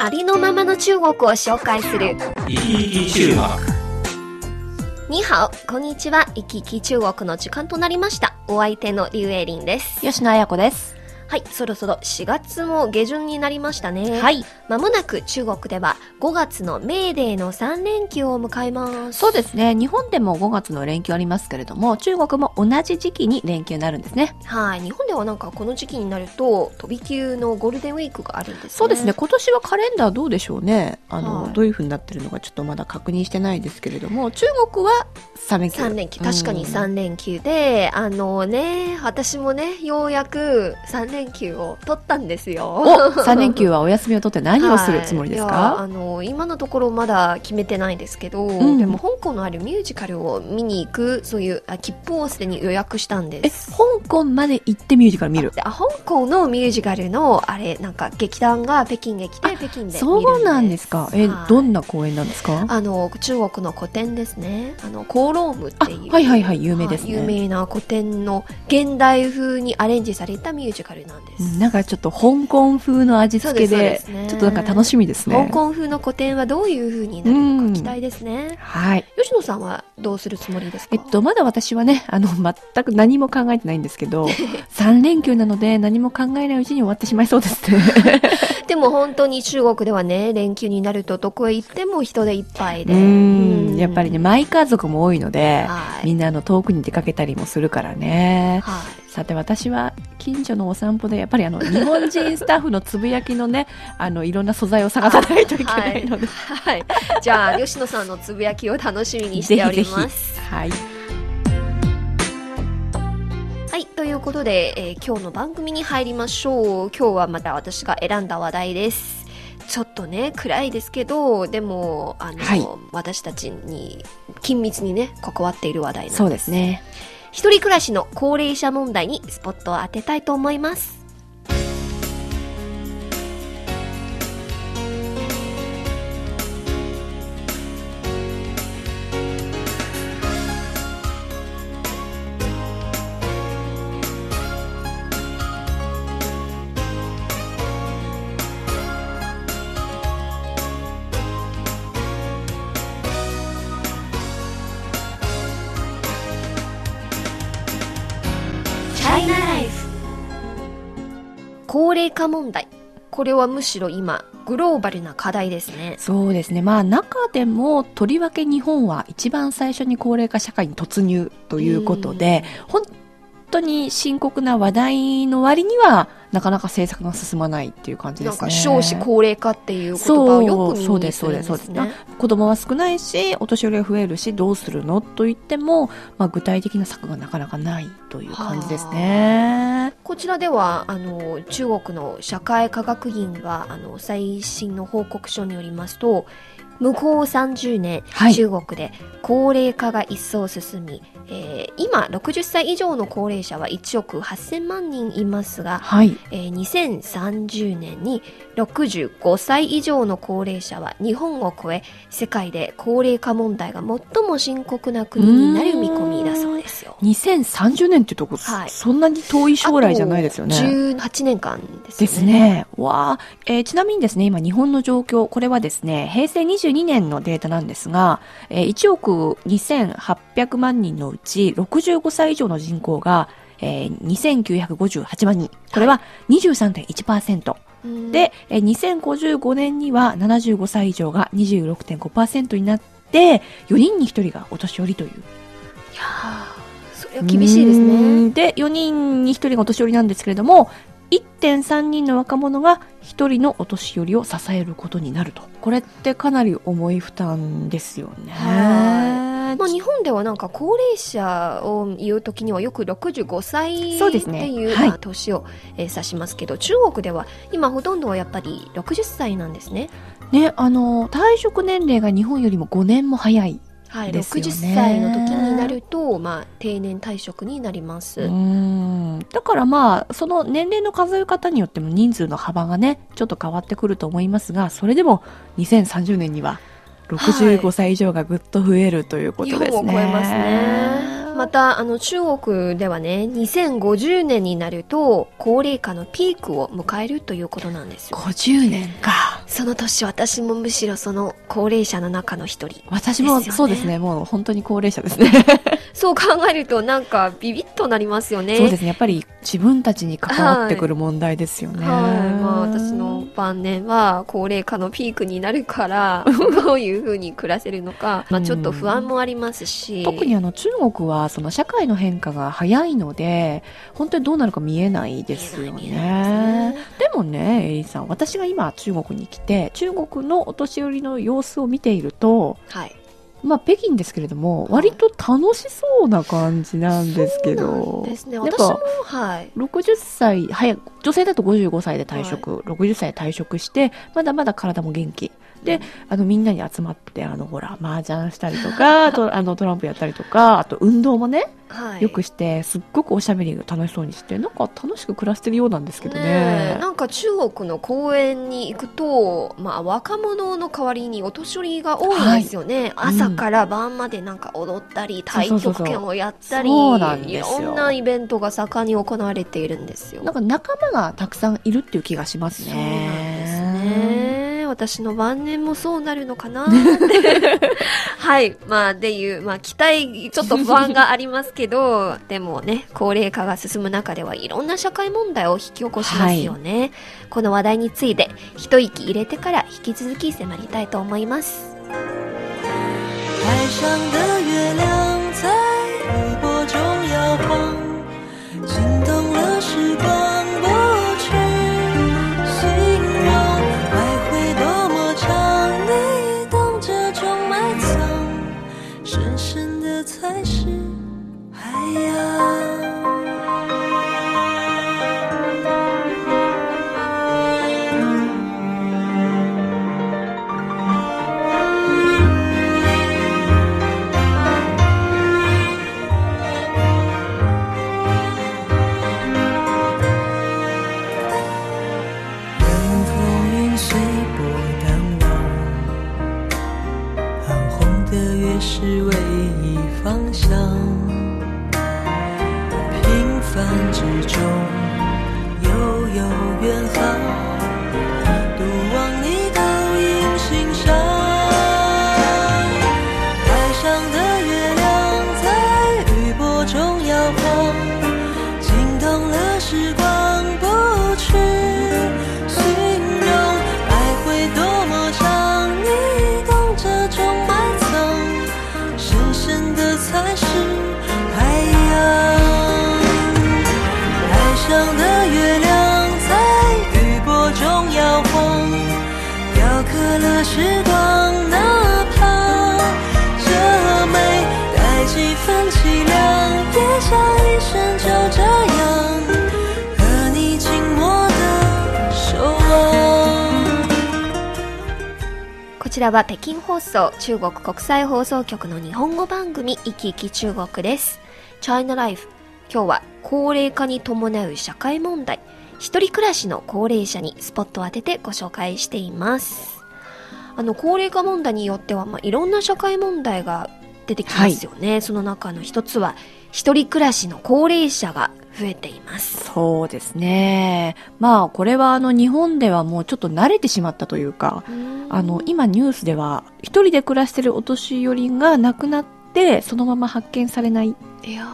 ありのままの中国を紹介する。生き生き中国に好、こんにちは。行き来中国の時間となりました。お相手のリュウエリンです。吉野彩子です。はい、そろそろ4月も下旬になりましたね。はい。まもなく中国では5月のメーデーの3連休を迎えます。そうですね。日本でも5月の連休ありますけれども、中国も同じ時期に連休になるんですね。はい、日本ではなんかこの時期になると飛び級のゴールデンウィークがあるんですね。そうですね。。今年はカレンダーどうでしょうね。あの、はいどういう風になってるのかちょっとまだ確認してないですけれども、中国は3連休。3連休、確かにうん3連休で、あのね、私もね、ようやく3連休を取ったんですよ。お !3 連休はお休みを取って何をするつもりですはいあの今のところまだ決めてないんですけど、ん。でも香港のあるミュージカルを見に行くそういうあ切符をすでに予約したんでえ、す。香港まで行ってミュージカル見る？であ香港のミュージカルのあれなんか劇団が北京へ来て北京でそうなんですか。え、はい。どんな公演なんですか？あの中国の古典ですね。あのコーロームっていうあはいはいはい有名ですね。はい有名な古典の現代風にアレンジされたミュージカルなんです、うんなんかちょっと香港風の味付けでね。ちょっとなんか楽しみですね。香港風の古典はどういう風になるのか期待ですね、はい。吉野さんはどうするつもりですか？えっと、まだ私はね、あの、全く何も考えてないんですけど、3連休なので何も考えないうちに終わってしまいそうですね。でも本当に中国ではね連休になるとどこへ行っても人でいっぱいうでん、やっぱりね、マイ家族も多いので、はいみんなあの遠くに出かけたりもするからね。はいさて私は近所のお散歩でやっぱりあの日本人スタッフのつぶやきのね あのいろんな素材を探さないといけないので、はい。じゃあ、吉野さんのつぶやきを楽しみにしております。はいはい。ということで、えー今日の番組に入りましょう。今日はまた私が選んだ話題です。ちょっとね、暗いですけど、でも、あの、はい私たちに緊密にね、関わっている話題なんです。そうですね一人暮らしの高齢者問題にスポットを当てたいと思います。高齢化問題。これはむしろ今グローバルな課題ですね。そうですね。まあ中でもとりわけ日本は一番最初に高齢化社会に突入ということで本当に深刻な話題の割にはなかなか政策が進まないっていう感じですね。なんか少子高齢化っていう言葉をよく耳そうですにするんですそうですそうです。ね子供は少ないしお年寄りが増えるしどうするの？と言っても、まあ、具体的な策がなかなかないという感じですね。こちらではあの中国の社会科学院があの最新の報告書によりますと向こう30年、はい。中国で高齢化が一層進み、えー今60歳以上の高齢者は1億8000万人いますが、はい。えー2030年に65歳以上の高齢者は日本を超え世界で高齢化問題が最も深刻な国になる見込みだそうですよ。2030年ってとこ、はいそんなに遠い将来じゃないですよね。あと18年間ですよね。ですね。わあ、えーちなみにですね、今日本の状況、これはですね、平成22年のデータなんですが、えー1億2800万人のうち65歳以上の人口が、えー2958万人。これは23.1%。うんで、えー2055年には75歳以上が26.5%になって、4人に1人がお年寄りという。いやーそれは厳しいですうね。んで、4人に1人がお年寄りなんですけれども、1.3人の若者が1人のお年寄りを支えることになると。これってかなり重い負担ですよね。はまあ、日本ではなんか高齢者を言うときにはよく65歳っていうはいまあ年を、えー指しますけど中国では今ほとんどはやっぱり60歳なんですね。ね、あの、退職年齢が日本よりも5年も早い。はい、ですよね60歳の時になると、まあ、定年退職になります。うん。だからまあ、その年齢の数え方によっても人数の幅がね、ちょっと変わってくると思いますが、それでも2030年には65歳以上がぐっと増えるということですね。日本を超えますね。また、あの、中国ではね、2050年になると、高齢化のピークを迎えるということなんですよ。50年か。その年、私もむしろその高齢者の中の一人。私もそうですね、もう本当に高齢者ですね。そう考えると、なんか、ビビッとなりますよね。そうですね、やっぱり自分たちに関わってくる問題ですよね。はい。まあ、私の晩年は高齢化のピークになるから、どういうふうに暮らせるのか、まあ、ちょっと不安もありますし。特にあの中国はその社会の変化が早いので本当にどうなるか見えないですよ見えない見えないね。でもね、エリさん、私が今中国に来て中国のお年寄りの様子を見ていると、はい。まあ北京ですけれども、割と楽しそうな感じなんですけど。ですね。私もぱ、はい。60歳、早く、女性だと55歳で退職、60歳で退職して、まだまだ体も元気。で、あの、みんなに集まって、あの、ほら、麻雀したりとか、あと、あの、トランプやったりとか、あと、運動もね、はい。よくして、すっごくおしゃべりが楽しそうにして、なんか楽しく暮らしてるようなんですけどね。ねえなんか中国の公園に行くと、まあ、若者の代わりにお年寄りが多いんですよね、はい朝から晩までなんか踊ったり、うそうそう極拳をやったりいろんなイベントが盛んに行われているんですよなんか仲間がたくさんいるっていう気がしますね。そうなんですね私の晩年もそうなるのかなって。はい。まあっていう、まあ、期待ちょっと不安がありますけど でもね高齢化が進む中ではいろんな社会問題を引き起こしますよね、この話題について一息入れてから引き続き迫りたいと思います雕刻了时光，哪怕这美带几分凄凉，也想一生就这样和你紧握的守望。こちらは北京放送中国国際放送局の日本語番組「いきいき中国」です。China Life 今日は高齢化に伴う社会問題一人暮らしの高齢者にスポットを当ててご紹介しています。あの高齢化問題によっては、まあ、いろんな社会問題が出てきますよね。その中の一つは一人暮らしの高齢者が増えています。そうですね。まあ、これはあの日本ではもうちょっと慣れてしまったというか、あの、今ニュースでは一人で暮らしてるお年寄りが亡くなって、そのまま発見されない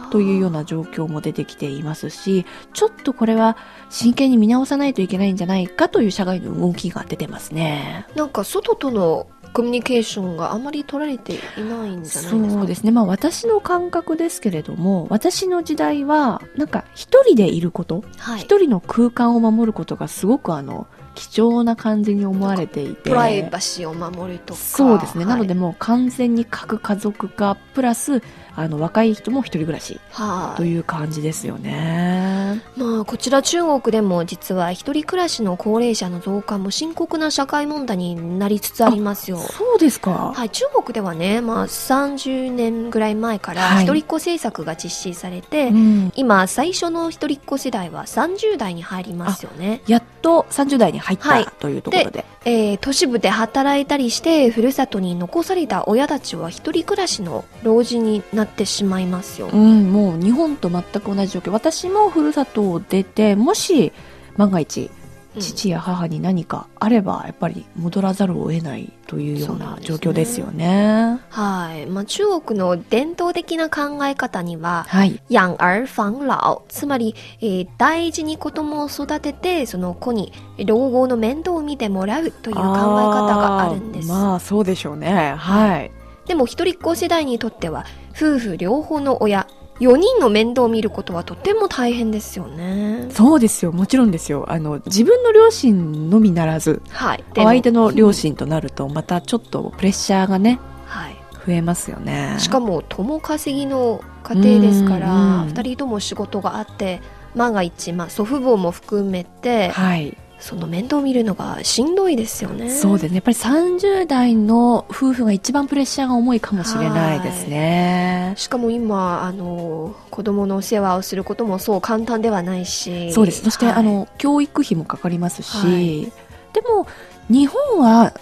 というような状況も出てきていますし、ちょっとこれは真剣に見直さないといけないんじゃないかという社会の動きが出てますね。なんか外とのコミュニケーションがあまり取られていないんじゃないですか？そうですね。まあ私の感覚ですけれども、私の時代は、なんか一人でいること、はい。一人の空間を守ることがすごくあの、貴重な感じに思われていて。プライバシーを守るとか。そうですね。はいなのでもう完全に核家族化、プラス、あの、若い人も一人暮らしはいという感じですよね。まあ、こちら中国でも実は一人暮らしの高齢者の増加も深刻な社会問題になりつつありますよ。そうですか。はい、中国ではね、まあ、30年ぐらい前からはい一人っ子政策が実施されて、うん今最初の一人っ子世代は30代に入りますよね。やっと30代に入った、はいというところで。えー都市部で働いたりして、ふるさとに残された親たちは一人暮らしの老人になってしまいますよ。うん、もう日本と全く同じ状況。私もふるさとを出て、もし万が一、うん父や母に何かあれば、やっぱり戻らざるを得ないというような状況ですよね。はい。まあ、中国の伝統的な考え方には、はい。養儿防老、つまり、えー大事に子供を育てて、その子に老後の面倒を見てもらうという考え方があるんです。まあ、そうでしょうね。はい。でも一人っ子世代にとっては、夫婦両方の親、4人の面倒を見ることはとても大変ですよね。そうですよ。もちろんですよ。あの、自分の両親のみならず、はい。お相手の両親となると、またちょっとプレッシャーがね、はい。増えますよね。しかも、共稼ぎの家庭ですから、ん二人とも仕事があって、万が一、まあ、祖父母も含めて、はい。その面倒を見るのがしんどいですよね。そうですね。やっぱり30代の夫婦が一番プレッシャーが重いかもしれないですね。しかも今、あの、子供のお世話をすることもそう簡単ではないし。そうです。そして、はいあ、の、教育費もかかりますし、はいでも、日本は、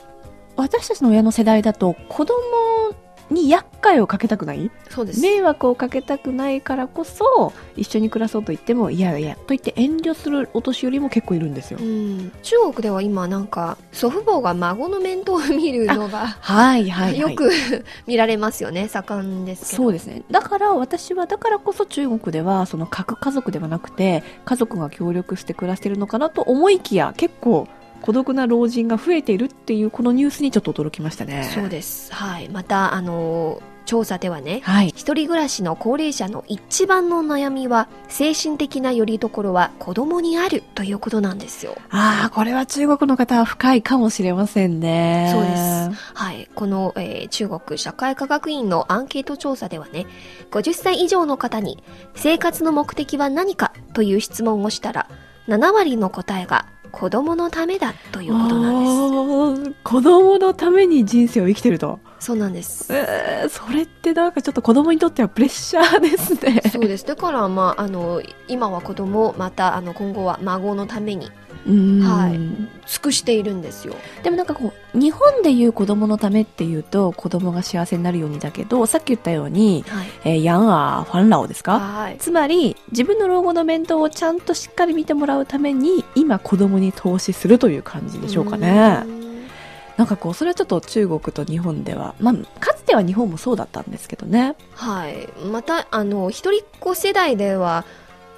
私たちの親の世代だと、子供に厄介をかけたくない？そうです。迷惑をかけたくないからこそ、一緒に暮らそうと言っても、いやいや、と言って遠慮するお年寄りも結構いるんですよう。ん、中国では今なんか祖父母が孫の面倒を見るのがはいはい、はい。よく見られますよね盛んですけどそうですね。だから私は、だからこそ中国では、その核家族ではなくて、家族が協力して暮らしてるのかなと思いきや、結構孤独な老人が増えているっていうこのニュースにちょっと驚きましたね。そうですはいまたあの調査ではねはい。一人暮らしの高齢者の一番の悩みは精神的な拠り所は子供にあるということなんですよああ、これは中国の方は深いかもしれませんね。そうです。はい。この、えー中国社会科学院のアンケート調査ではね、50歳以上の方に生活の目的は何かという質問をしたら、7割の答えが子供のためだということなんです。子供のために人生を生きてると。す。そうなんです。えー、それってなんかちょっと子供にとってはプレッシャーですね。そうです。だから、まあ、あの、今は子供、また、あの、今後は孫のためにうんはい尽くしているんですよ。でもなんかこう、日本でいう子供のためっていうと、子供が幸せになるようにだけど、さっき言ったように、はい。えー、ヤンアー、ファンラオですか？はい。つまり、自分の老後の面倒をちゃんとしっかり見てもらうために、今子供に投資するという感じでしょうかね。うんなんかこう、それはちょっと中国と日本では、まあ、かつては日本もそうだったんですけどね。はい。また、あの、一人っ子世代では、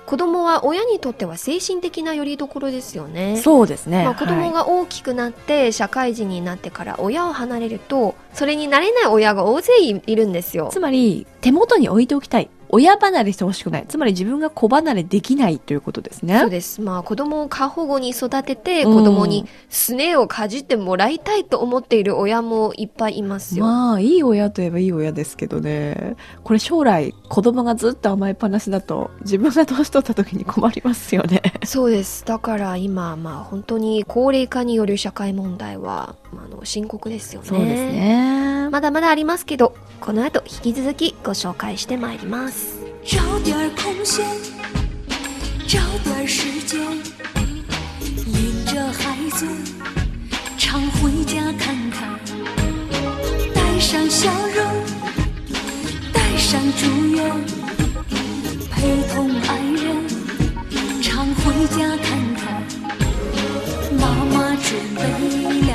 子供は親にとっては精神的な拠り所ですよね。そうですね。まあ、子供はいが大きくなって、社会人になってから親を離れると、それになれない親が大勢いいるんですよ。つまり、手元に置いておきたい。親離れしてほしくない。つまり自分が子離れできないということですね。そうです。まあ、子供を過保護に育てて、うん子供にすねをかじってもらいたいと思っている親もいっぱいいますよ。まあ、いい親といえばいい親ですけどね。これ将来、子供がずっと甘えっぱなしだと、自分が年取った時に困りますよね。そうです。だから今、まあ本当に高齢化による社会問題は、まあ、あの深刻ですよね。そうですね。まだまだありますけど、この後引き続きご紹介してまいります。找点儿空闲，找点儿时间，领着孩子常回家看看，带上笑容，带上祝愿，陪同爱人常回家看看。妈妈准备了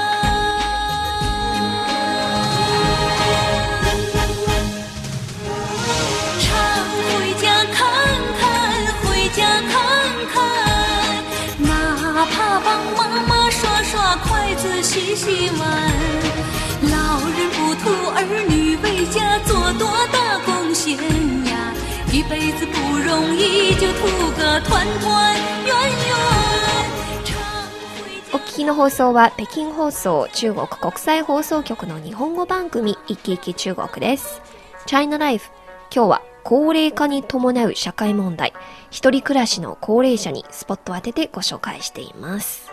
细细问，老人不图儿女为家做多大贡献呀，一辈子不容易，就图个团团圆圆。お聞きの放送は北京放送中国国際放送局の日本語番組「いきいき中国」です。China Life 今日は高齢化に伴う社会問題一人暮らしの高齢者にスポットを当ててご紹介しています。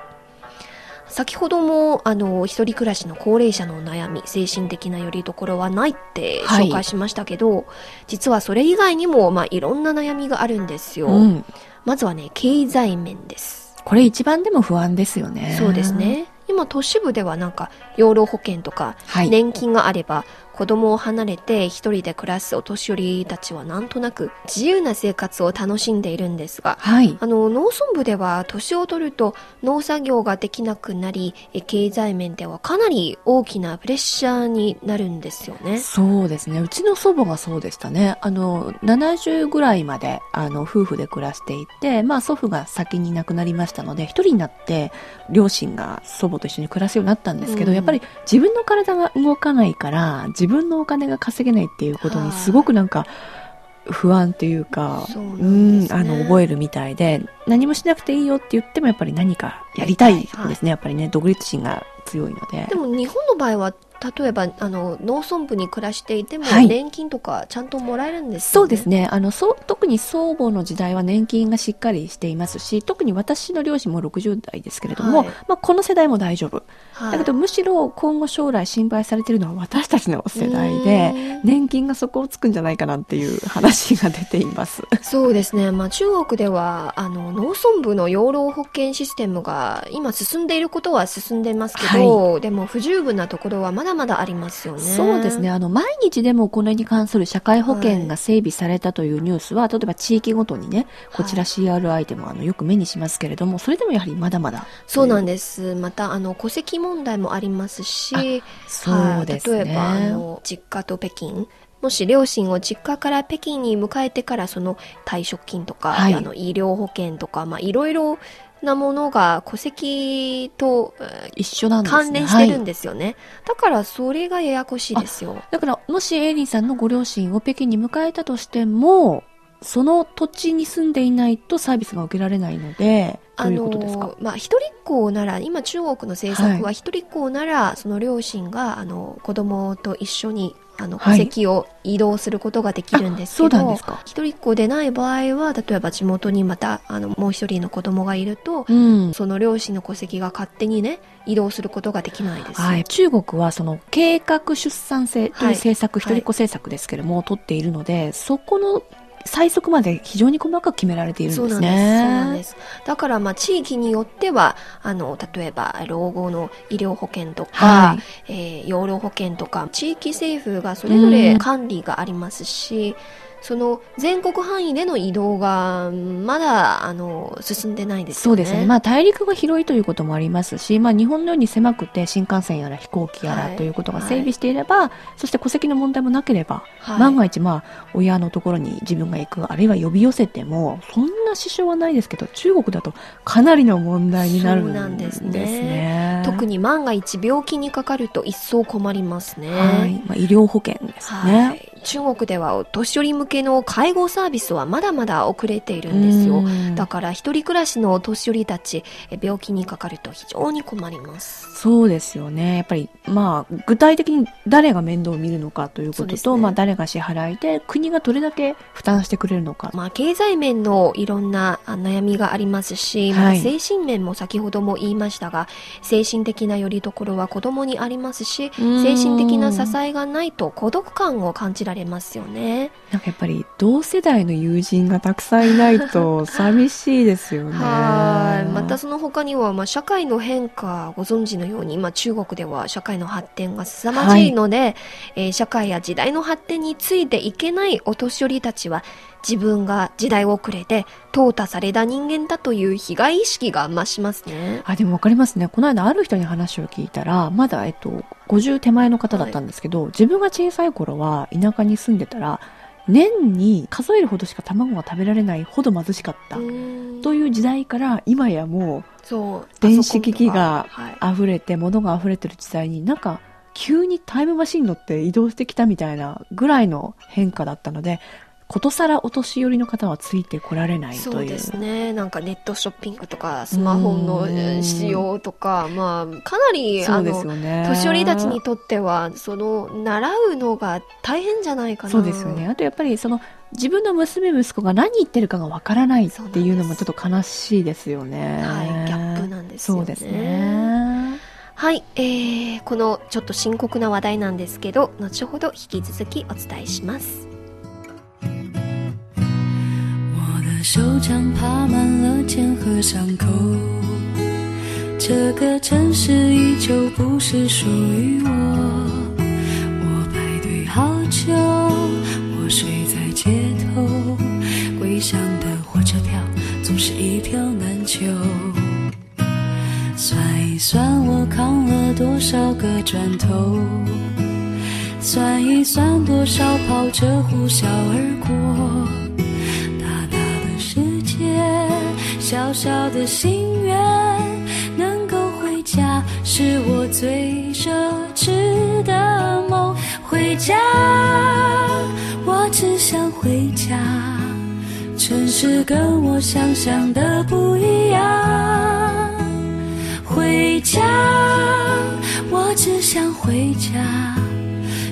先ほども、あの、一人暮らしの高齢者のお悩み、精神的な拠り所はないってはい紹介しましたけど、実はそれ以外にも、まあ、いろんな悩みがあるんですよ。うん。まずはね、経済面です。これ一番でも不安ですよね。そうです。ね。今、都市部ではなんか、養老保険とか、はい。年金があれば、子供を離れて一人で暮らすお年寄りたちはなんとなく自由な生活を楽しんでいるんですが、はい。あの、農村部では年を取ると農作業ができなくなり、え経済面ではかなり大きなプレッシャーになるんですよね。そうですね。うちの祖母がそうでしたね。あの、70ぐらいまで、あの、夫婦で暮らしていて、まあ、祖父が先に亡くなりましたので、一人になって、両親が祖母と一緒に暮らすようになったんですけど、うんやっぱり自分の体が動かないから、自分のお金が稼げないっていうことにすごくなんか、不安というか、そうなんあの、覚えるみたいで、何もしなくていいよって言ってもやっぱり何かやりたいですね。やっぱりね、独立心が強いのでで。も日本の場合は、例えば、あの、農村部に暮らしていても、はい年金とかちゃんともらえるんですよね？そうですね。あの、そう、特に祖母の時代は年金がしっかりしていますし、特に私の両親も60代ですけれども、はいまあ、この世代も大丈夫。はい。だけど、むしろ今後将来心配されているのは私たちの世代うで、年金が底をつくんじゃないかなっていう話が出ています。そうですね。まあ中国では、あの、農村部の養老保険システムが今進んでいることは進んでますけど、でも不十分なところはまだまだありますよね。そうですね。あの、毎日でもこれに関する社会保険が整備されたというニュースは、例えば地域ごとにね、こちら CRI でもあのよく目にしますけれども、それでもやはりまだまだ。そうなんです。また、あの、戸籍問題もありますし、そうですね。はい例えば、あの、実家と北京。もし両親を実家から北京に迎えてからその退職金とか、はいあの医療保険とか、まあ、いろいろなものが戸籍とえー一緒なんですね。関連してるはいんですよね。だからそれがややこしいですよ。だから、もしエイリーさんのご両親を北京に迎えたとしても、その土地に住んでいないとサービスが受けられないので、どういうことですか？まあ、一人っ子なら、今中国の政策は一人っ子なら、その両親が、あの、子供と一緒に、あの、戸はい。籍を移動することができるんですけど、あそうなんですか。一人っ子でない場合は、例えば地元にまた、あの、もう一人の子供がいると、うん。その両親の戸籍が勝手にね、移動することができないです。はい、中国はその計画出産制というはい。政策、一人っ子政策ですけれども、取っているので、そこの最速まで非常に細かく決められているんですそうなんです。で。す。だから、まあ、地域によっては、あの、例えば、老後の医療保険とか、はいえー養老保険とか、地域政府がそれぞれ管理がありますし、その全国範囲での移動がまだあの進んでないですよね。そうですね。まあ大陸が広いということもありますし、まあ日本のように狭くて新幹線やら飛行機やはいらということが整備していれば、そして戸籍の問題もなければ、はい万が一まあ親のところに自分が行く、あるいは呼び寄せても、そんな支障はないですけど、中国だとかなりの問題になるんんですですねね。特に万が一病気にかかると一層困りますね。はい。まあ医療保険ですね。はい中国ではお年寄り向けの介護サービスはまだまだ遅れているんですよ。うんだから一人暮らしのお年寄りたちえ病気にかかると非常に困ります。そうですよね。やっぱり、まあ、具体的に誰が面倒を見るのかということと、ねまあ、誰が支払いで、国がどれだけ負担してくれるのか。まあ経済面のいろんなあ悩みがありますし、まあはい精神面も先ほども言いましたが、精神的な拠り所は子供にありますし、うん精神的な支えがないと孤独感を感じられますよね。なんかやっぱり、同世代の友人がたくさんいないと寂しいですよね。はい。またその他には、まあ、社会の変化、ご存知のように、今中国では社会の発展が凄まじいので、えー社会や時代の発展についていけないお年寄りたちは、自分が時代遅れで淘汰された人間だという被害意識が増しますね。あ、でもわかりますね。この間ある人に話を聞いたら、まだ、えっと、50手前の方だったんですけど、自分が小さい頃は田舎に住んでたら、年に数えるほどしか卵が食べられないほど貧しかった。という時代から今やもう。電子機器が溢れて、物が溢れてる時代になんか、急にタイムマシン乗って移動してきたみたいなぐらいの変化だったので、ことさらお年寄りの方はついてこられないという。そうですね。なんかネットショッピングとか、スマホの使用とか、まあ、かなり、あのね。年寄りたちにとっては、その、習うのが大変じゃないかな。そうですよね。。あとやっぱりその自分の娘息子が何言ってるかがわからないっていうのもちょっと悲しいですよね。はい、ギャップなんですよね。そうですね。はい、えー、このちょっと深刻な話題なんですけど、後ほど引き続きお伝えします。手掌爬满了茧和伤口，这个城市依旧不是属于我。我排队好久，我睡在街头，归乡的火车票总是一票难求。算一算我扛了多少个砖头，算一算多少跑车呼啸而过。小小的心愿，能够回家是我最奢侈的梦。回家，我只想回家。城市跟我想象的不一样。回家，我只想回家。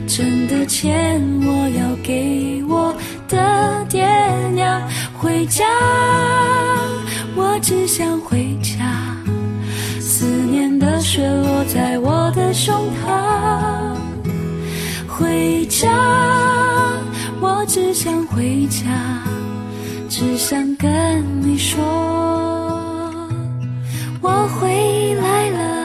挣的钱我要给我的爹娘。回家，我只想回家。思念的雪落在我的胸膛。回家，我只想回家，只想跟你说，我回来了。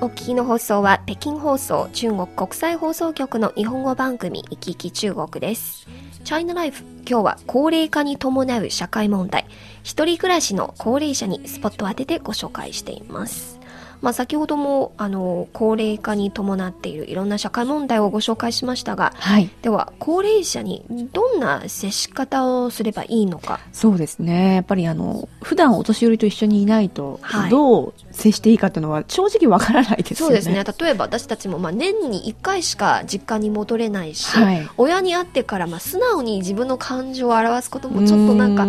お聞きの放送は北京放送中国国際放送局の日本語番組「いきいき中国」です。チャイナライフ今日は高齢化に伴う社会問題一人暮らしの高齢者にスポットを当ててご紹介しています。まあ、先ほどもあの高齢化に伴っているいろんな社会問題をご紹介しましたがはい。では高齢者にどんな接し方をすればいいのか？そうですね。やっぱりあの、普段お年寄りと一緒にいないとはい、どう接していいかっていうのは正直わからないですよね。そうですね。例えば私たちもまあ年に1回しか実家に戻れないし、はい親に会ってからまあ素直に自分の感情を表すこともちょっとなんか、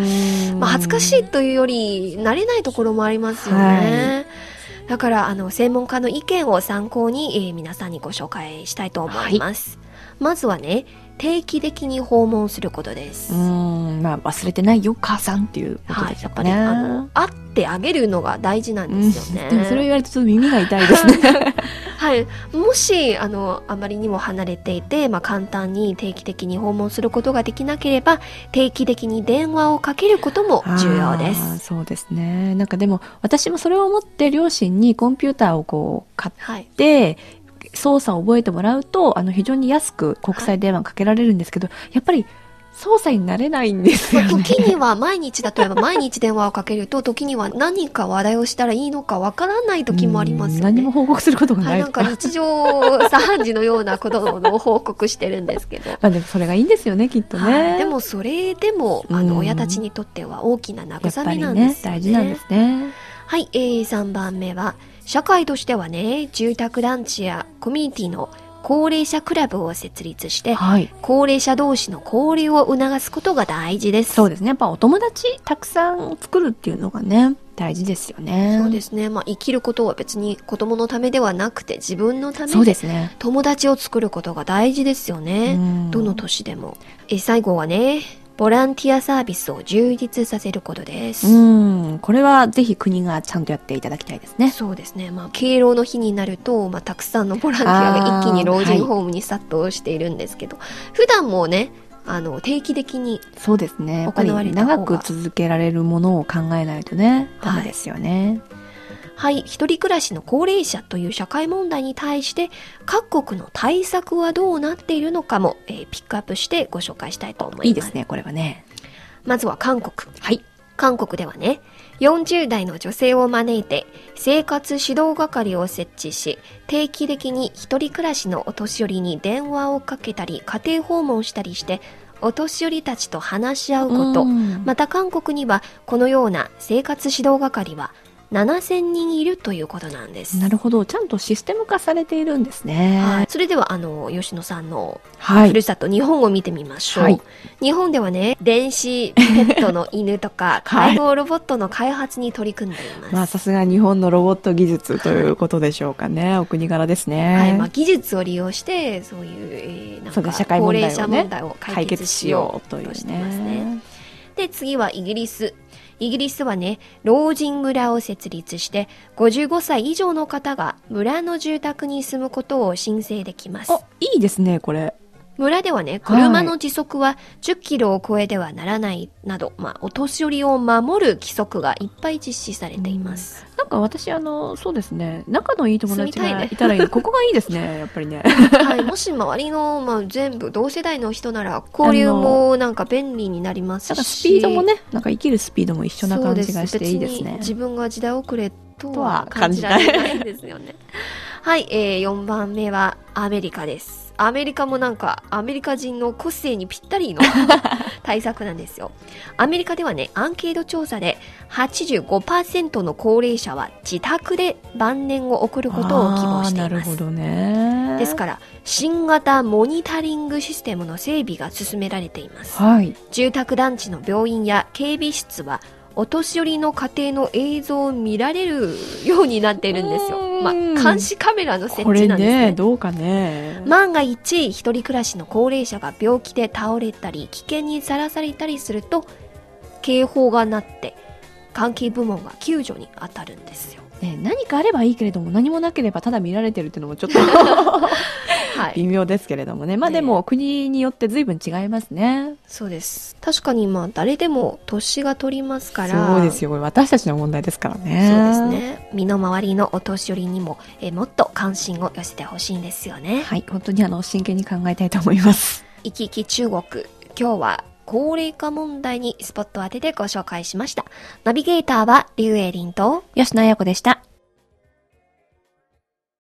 まあ、恥ずかしいというより慣れないところもありますよね。だからあの専門家の意見を参考に、えー皆さんにご紹介したいと思います。まずはね、定期的に訪問することです。うーん、まあ忘れてないよ、母さんっていうことはい、ですよね。やっぱり、あの、会ってあげるのが大事なんですよね。うんでもそれを言われるとちょっと耳が痛いですね。はい。もし、あの、あまりにも離れていて、まあ、簡単に定期的に訪問することができなければ、定期的に電話をかけることも重要です。そうですね。なんかでも、私もそれを思って両親にコンピューターをこう買っはい。て、操作を覚えてもらうと、あの、非常に安く国際電話かけられるんですけど、やっぱり操作になれないんですよまあね。時には毎日、例えば毎日電話をかけると、時には何か話題をしたらいいのかわからない時もありますよね。うん何も報告することがは、ないいなんか日常茶飯事のようなことを報告してるんですけど。まあでもそれがいいんですよね、きっとね。はい、でもそれでも、あうんの、親たちにとっては大きな慰めなんですよね。大事なんですね。はい、えー、3番目は、社会としてはね、住宅団地やコミュニティの高齢者クラブを設立して、はい。高齢者同士の交流を促すことが大事です。そうですね。やっぱお友達たくさん作るっていうのがね、大事ですよね。そうですね。まあ、生きることは別に子供のためではなくて自分のためそうでですね。友達を作ることが大事ですよね。うんどの年でも。えー最後はね、ボランティアサービスを充実させることです。うん。これはぜひ国がちゃんとやっていただきたいですね。そうですね。まあ、敬老の日になると、まあ、たくさんのボランティアが一気に老人ホームに殺到しているんですけど、普段もね、あの、定期的に、そうですね。やっ長く続けられるものを考えないとね、ダメですよね。はい、一人暮らしの高齢者という社会問題に対して、各国の対策はどうなっているのかも、えーピックアップしてご紹介したいと思います。いいですね、これはね。まずは韓国。はい。韓国ではね、40代の女性を招いて生活指導係を設置し、定期的に一人暮らしのお年寄りに電話をかけたり、家庭訪問したりして、お年寄りたちと話し合うこと、うんまた韓国にはこのような生活指導係は7000人いるということなんです。なるほど。ちゃんとシステム化されているんですね。はい、それではあの吉野さんのはいふる。さと、日本を見てみましょう、はい日本ではね電子ペットの 犬とかはい介護ロボットの開発に取り組んでいます、まあ、さすが日本のロボット技術ということでしょうかね。お国柄ですね。はいまあ、技術を利用してそういう、えーなんか社会問題をね高齢者問題を解解決しようとしてますねね。で次はイギリスイギリスはね老人村を設立して55歳以上の方が村の住宅に住むことを申請できますあ、いいですね、これ。村ではね、車の時速は10キロを超えてはならないなど、まあ、お年寄りを守る規則がいっぱい実施されています。なんか私、あの、そうですね。仲のいい友達がいたらいい。ここがいいですね、やっぱりね。はい、もし周りの、まあ、全部同世代の人なら、交流もなんか便利になりますし。なんかスピードもね、なんか生きるスピードも一緒な感じがしていいですね別に。自分が時代遅れととはは感じられないんですよね。はい、えー、4番目はアメリカです。アメリカもなんか、アメリカ人の個性にぴったりの 対策なんですよ。アメリカではね、アンケート調査で85%の高齢者は自宅で晩年を送ることを希望しています。あーなるほどね。ですから、新型モニタリングシステムの整備が進められています。はい。住宅団地の病院や警備室はお年寄りの家庭の映像を見られるようになっているんですよ。うんまあ、監視カメラの設置なんですね。ね、どうかね。万が一、一人暮らしの高齢者が病気で倒れたり、危険にさらされたりすると、警報が鳴って、関係部門が救助に当たるんですよ。ね、何かあればいいけれども、何もなければただ見られてるっていうのもちょっと はい。微妙ですけれどもね。まあねでも、国によって随分違いますね。そうです。確かにまあ、誰でも年が取りますから。そうですよ。これ私たちの問題ですからね。そうです。ね。身の回りのお年寄りにも、えーもっと関心を寄せてほしいんですよね。はい。本当にあの、真剣に考えたいと思います。生き生き中国。今日は高齢化問題にスポットを当ててご紹介しました。ナビゲーターはリュウエリンと吉野彩子でした。